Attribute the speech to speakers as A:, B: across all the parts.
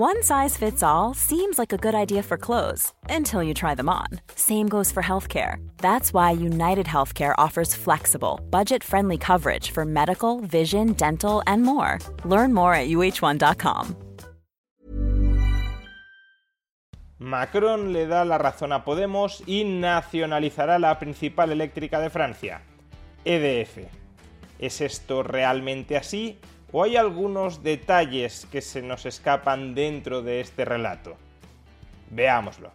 A: One size fits all seems like a good idea for clothes until you try them on. Same goes for healthcare. That's why United Healthcare offers flexible, budget friendly coverage for medical, vision, dental, and more. Learn more at uh1.com.
B: Macron le da la razón a Podemos y nacionalizará la principal eléctrica de Francia, EDF. ¿Es esto realmente así ¿O hay algunos detalles que se nos escapan dentro de este relato? Veámoslo.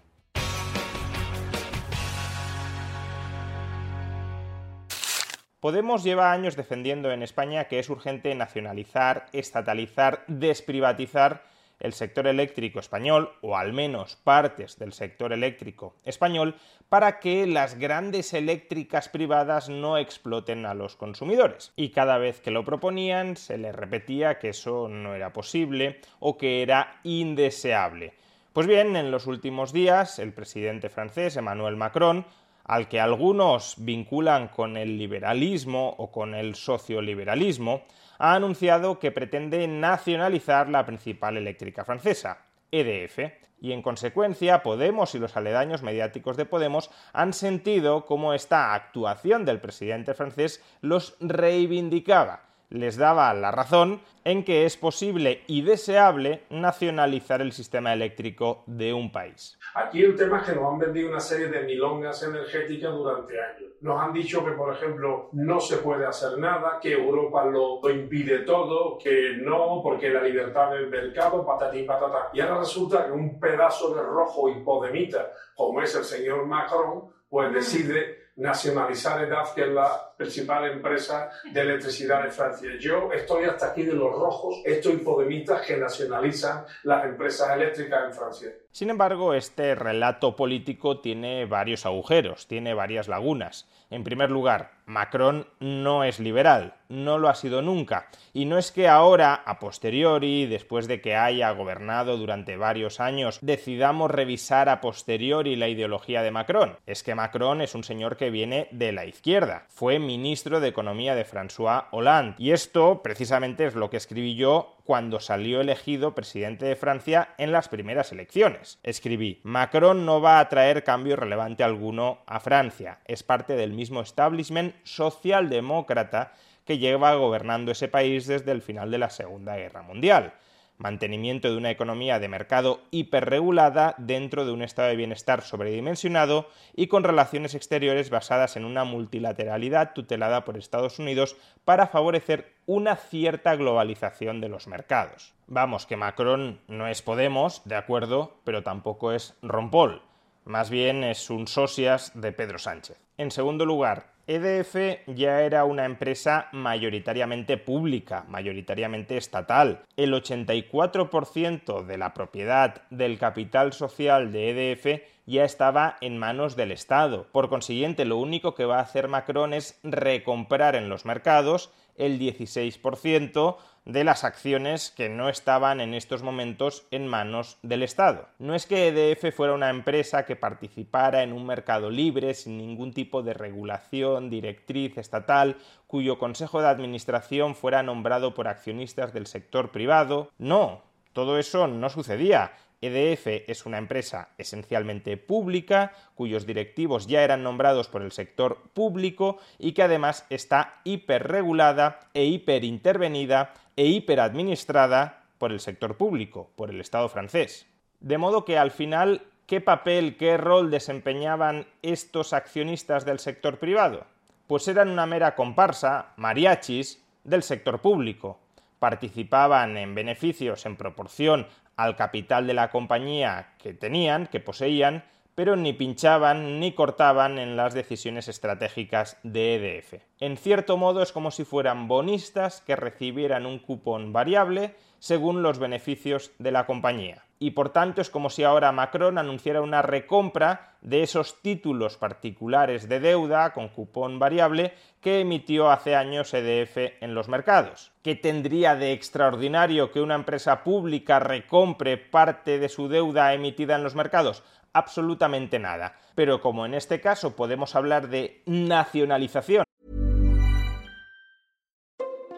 B: Podemos lleva años defendiendo en España que es urgente nacionalizar, estatalizar, desprivatizar el sector eléctrico español, o al menos partes del sector eléctrico español, para que las grandes eléctricas privadas no exploten a los consumidores. Y cada vez que lo proponían se les repetía que eso no era posible o que era indeseable. Pues bien, en los últimos días el presidente francés Emmanuel Macron al que algunos vinculan con el liberalismo o con el socioliberalismo, ha anunciado que pretende nacionalizar la principal eléctrica francesa, EDF, y en consecuencia Podemos y los aledaños mediáticos de Podemos han sentido cómo esta actuación del presidente francés los reivindicaba, les daba la razón en que es posible y deseable nacionalizar el sistema eléctrico de un país.
C: Aquí el tema es que nos han vendido una serie de milongas energéticas durante años. Nos han dicho que, por ejemplo, no se puede hacer nada, que Europa lo, impide todo, que no, porque la libertad del mercado, patatín, patata. Y ahora resulta que un pedazo de rojo hipodemita, como es el señor Macron, pues decide nacionalizar EDAF, que es la principal empresa de electricidad de Francia. Yo estoy hasta aquí de los rojos, estos podemitas que nacionalizan las empresas eléctricas en Francia.
B: Sin embargo, este relato político tiene varios agujeros, tiene varias lagunas. En primer lugar, Macron no es liberal, no lo ha sido nunca, y no es que ahora, a posteriori, después de que haya gobernado durante varios años, decidamos revisar a posteriori la ideología de Macron. Es que Macron es un señor que viene de la izquierda, fue ministro de Economía de François Hollande, y esto precisamente es lo que escribí yo cuando salió elegido presidente de Francia en las primeras elecciones. Escribí, Macron no va a traer cambio relevante alguno a Francia, es parte del mismo establishment socialdemócrata que lleva gobernando ese país desde el final de la Segunda Guerra Mundial mantenimiento de una economía de mercado hiperregulada dentro de un estado de bienestar sobredimensionado y con relaciones exteriores basadas en una multilateralidad tutelada por Estados Unidos para favorecer una cierta globalización de los mercados. Vamos, que Macron no es Podemos, de acuerdo, pero tampoco es Rompol. Más bien es un socias de Pedro Sánchez. En segundo lugar, EDF ya era una empresa mayoritariamente pública, mayoritariamente estatal. El 84% de la propiedad del capital social de EDF ya estaba en manos del Estado. Por consiguiente, lo único que va a hacer Macron es recomprar en los mercados el 16% de las acciones que no estaban en estos momentos en manos del Estado. No es que EDF fuera una empresa que participara en un mercado libre sin ningún tipo de regulación, directriz estatal, cuyo consejo de administración fuera nombrado por accionistas del sector privado. No, todo eso no sucedía. EDF es una empresa esencialmente pública, cuyos directivos ya eran nombrados por el sector público y que además está hiperregulada e hiperintervenida e hiperadministrada por el sector público, por el Estado francés. De modo que al final, ¿qué papel, qué rol desempeñaban estos accionistas del sector privado? Pues eran una mera comparsa, mariachis, del sector público. Participaban en beneficios en proporción al capital de la compañía que tenían, que poseían, pero ni pinchaban ni cortaban en las decisiones estratégicas de EDF. En cierto modo es como si fueran bonistas que recibieran un cupón variable según los beneficios de la compañía. Y por tanto es como si ahora Macron anunciara una recompra de esos títulos particulares de deuda con cupón variable que emitió hace años EDF en los mercados. ¿Qué tendría de extraordinario que una empresa pública recompre parte de su deuda emitida en los mercados? absolutamente nada. Pero como en este caso podemos hablar de nacionalización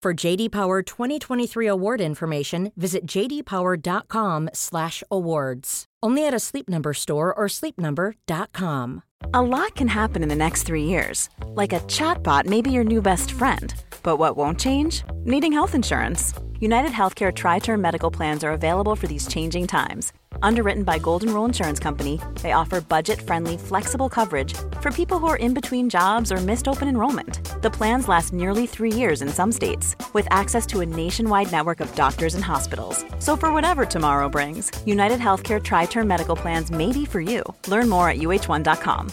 D: For JD Power 2023 award information, visit jdpower.com/awards. Only at a Sleep Number store or sleepnumber.com.
A: A lot can happen in the next three years. Like a chatbot may be your new best friend. But what won't change? Needing health insurance. United Healthcare Tri Term Medical Plans are available for these changing times. Underwritten by Golden Rule Insurance Company, they offer budget friendly, flexible coverage for people who are in between jobs or missed open enrollment. The plans last nearly three years in some states, with access to a nationwide network of doctors and hospitals. So, for whatever tomorrow brings, United Healthcare Tri Term Medical Plans may be for you. Learn more at uh1.com.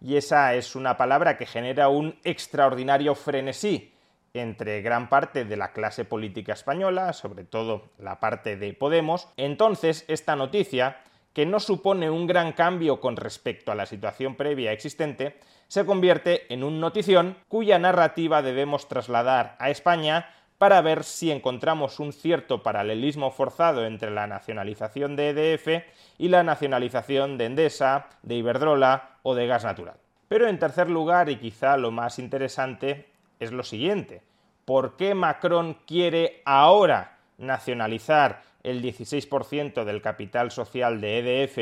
B: Y esa es una palabra que genera un extraordinario frenesí entre gran parte de la clase política española, sobre todo la parte de Podemos, entonces esta noticia, que no supone un gran cambio con respecto a la situación previa existente, se convierte en un notición cuya narrativa debemos trasladar a España para ver si encontramos un cierto paralelismo forzado entre la nacionalización de EDF y la nacionalización de Endesa, de Iberdrola o de gas natural. Pero en tercer lugar, y quizá lo más interesante, es lo siguiente. ¿Por qué Macron quiere ahora nacionalizar el 16% del capital social de EDF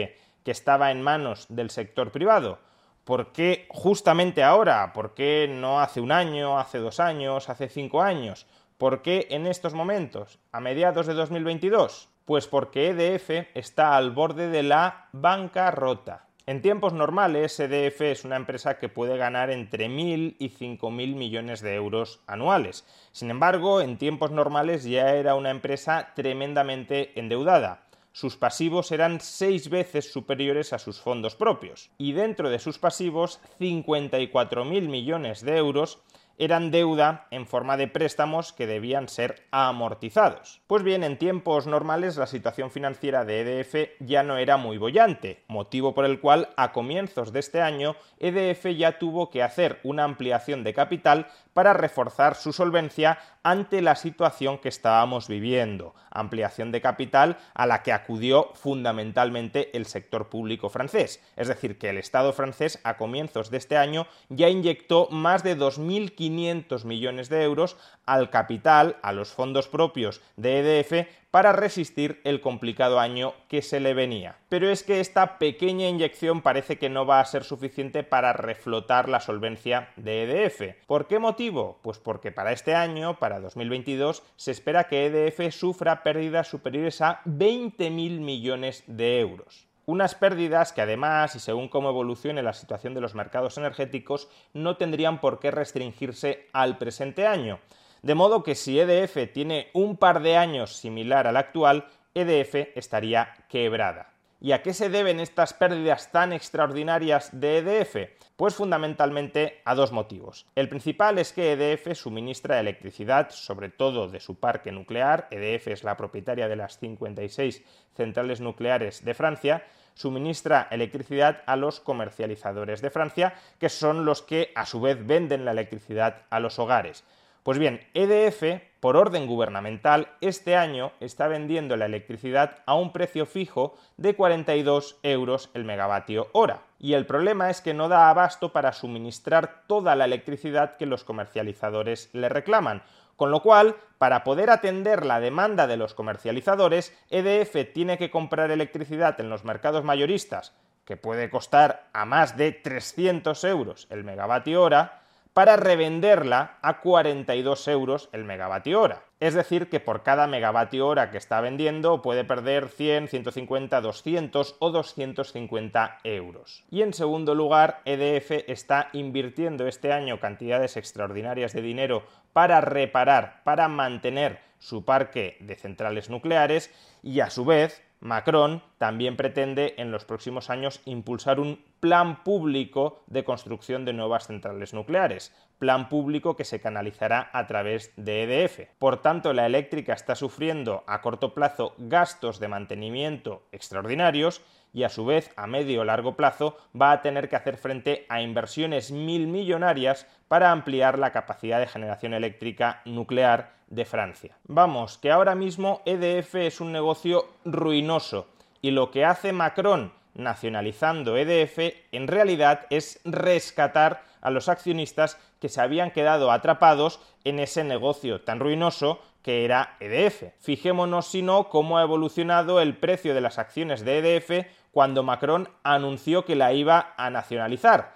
B: que estaba en manos del sector privado? ¿Por qué justamente ahora? ¿Por qué no hace un año, hace dos años, hace cinco años? ¿Por qué en estos momentos, a mediados de 2022? Pues porque EDF está al borde de la bancarrota. En tiempos normales, EDF es una empresa que puede ganar entre 1.000 y 5.000 millones de euros anuales. Sin embargo, en tiempos normales ya era una empresa tremendamente endeudada. Sus pasivos eran seis veces superiores a sus fondos propios. Y dentro de sus pasivos, 54.000 millones de euros eran deuda en forma de préstamos que debían ser amortizados. Pues bien, en tiempos normales la situación financiera de EDF ya no era muy bollante, motivo por el cual a comienzos de este año EDF ya tuvo que hacer una ampliación de capital para reforzar su solvencia ante la situación que estábamos viviendo, ampliación de capital a la que acudió fundamentalmente el sector público francés, es decir, que el Estado francés a comienzos de este año ya inyectó más de 2.500 millones de euros al capital, a los fondos propios de EDF, para resistir el complicado año que se le venía. Pero es que esta pequeña inyección parece que no va a ser suficiente para reflotar la solvencia de EDF. ¿Por qué motivo? Pues porque para este año, para 2022, se espera que EDF sufra pérdidas superiores a 20.000 millones de euros. Unas pérdidas que además, y según cómo evolucione la situación de los mercados energéticos, no tendrían por qué restringirse al presente año. De modo que si EDF tiene un par de años similar al actual, EDF estaría quebrada. ¿Y a qué se deben estas pérdidas tan extraordinarias de EDF? Pues fundamentalmente a dos motivos. El principal es que EDF suministra electricidad, sobre todo de su parque nuclear, EDF es la propietaria de las 56 centrales nucleares de Francia, suministra electricidad a los comercializadores de Francia, que son los que a su vez venden la electricidad a los hogares. Pues bien, EDF, por orden gubernamental, este año está vendiendo la electricidad a un precio fijo de 42 euros el megavatio hora. Y el problema es que no da abasto para suministrar toda la electricidad que los comercializadores le reclaman. Con lo cual, para poder atender la demanda de los comercializadores, EDF tiene que comprar electricidad en los mercados mayoristas, que puede costar a más de 300 euros el megavatio hora, para revenderla a 42 euros el megavatio hora. Es decir, que por cada megavatio hora que está vendiendo puede perder 100, 150, 200 o 250 euros. Y en segundo lugar, EDF está invirtiendo este año cantidades extraordinarias de dinero para reparar, para mantener su parque de centrales nucleares y a su vez Macron también pretende en los próximos años impulsar un plan público de construcción de nuevas centrales nucleares, plan público que se canalizará a través de EDF. Por tanto, la eléctrica está sufriendo a corto plazo gastos de mantenimiento extraordinarios y a su vez a medio o largo plazo va a tener que hacer frente a inversiones mil millonarias para ampliar la capacidad de generación eléctrica nuclear de Francia. Vamos, que ahora mismo EDF es un negocio ruinoso y lo que hace Macron nacionalizando EDF en realidad es rescatar a los accionistas que se habían quedado atrapados en ese negocio tan ruinoso que era EDF. Fijémonos, si no, cómo ha evolucionado el precio de las acciones de EDF cuando Macron anunció que la iba a nacionalizar.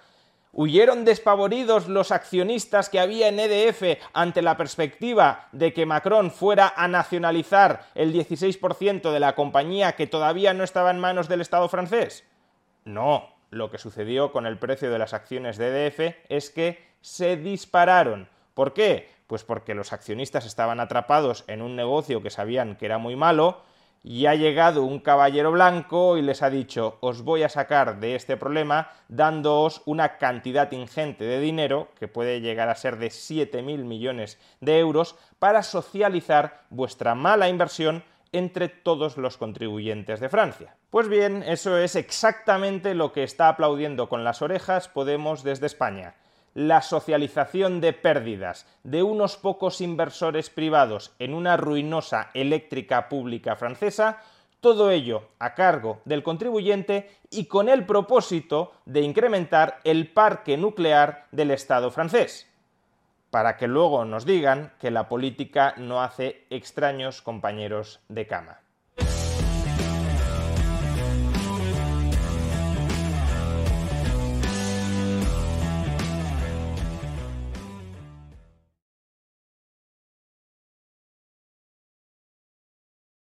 B: Huyeron despavoridos los accionistas que había en EDF ante la perspectiva de que Macron fuera a nacionalizar el 16% de la compañía que todavía no estaba en manos del Estado francés. No, lo que sucedió con el precio de las acciones de EDF es que se dispararon. ¿Por qué? Pues porque los accionistas estaban atrapados en un negocio que sabían que era muy malo, y ha llegado un caballero blanco y les ha dicho os voy a sacar de este problema dándoos una cantidad ingente de dinero, que puede llegar a ser de 7.000 millones de euros, para socializar vuestra mala inversión entre todos los contribuyentes de Francia. Pues bien, eso es exactamente lo que está aplaudiendo con las orejas Podemos desde España la socialización de pérdidas de unos pocos inversores privados en una ruinosa eléctrica pública francesa, todo ello a cargo del contribuyente y con el propósito de incrementar el parque nuclear del Estado francés, para que luego nos digan que la política no hace extraños compañeros de cama.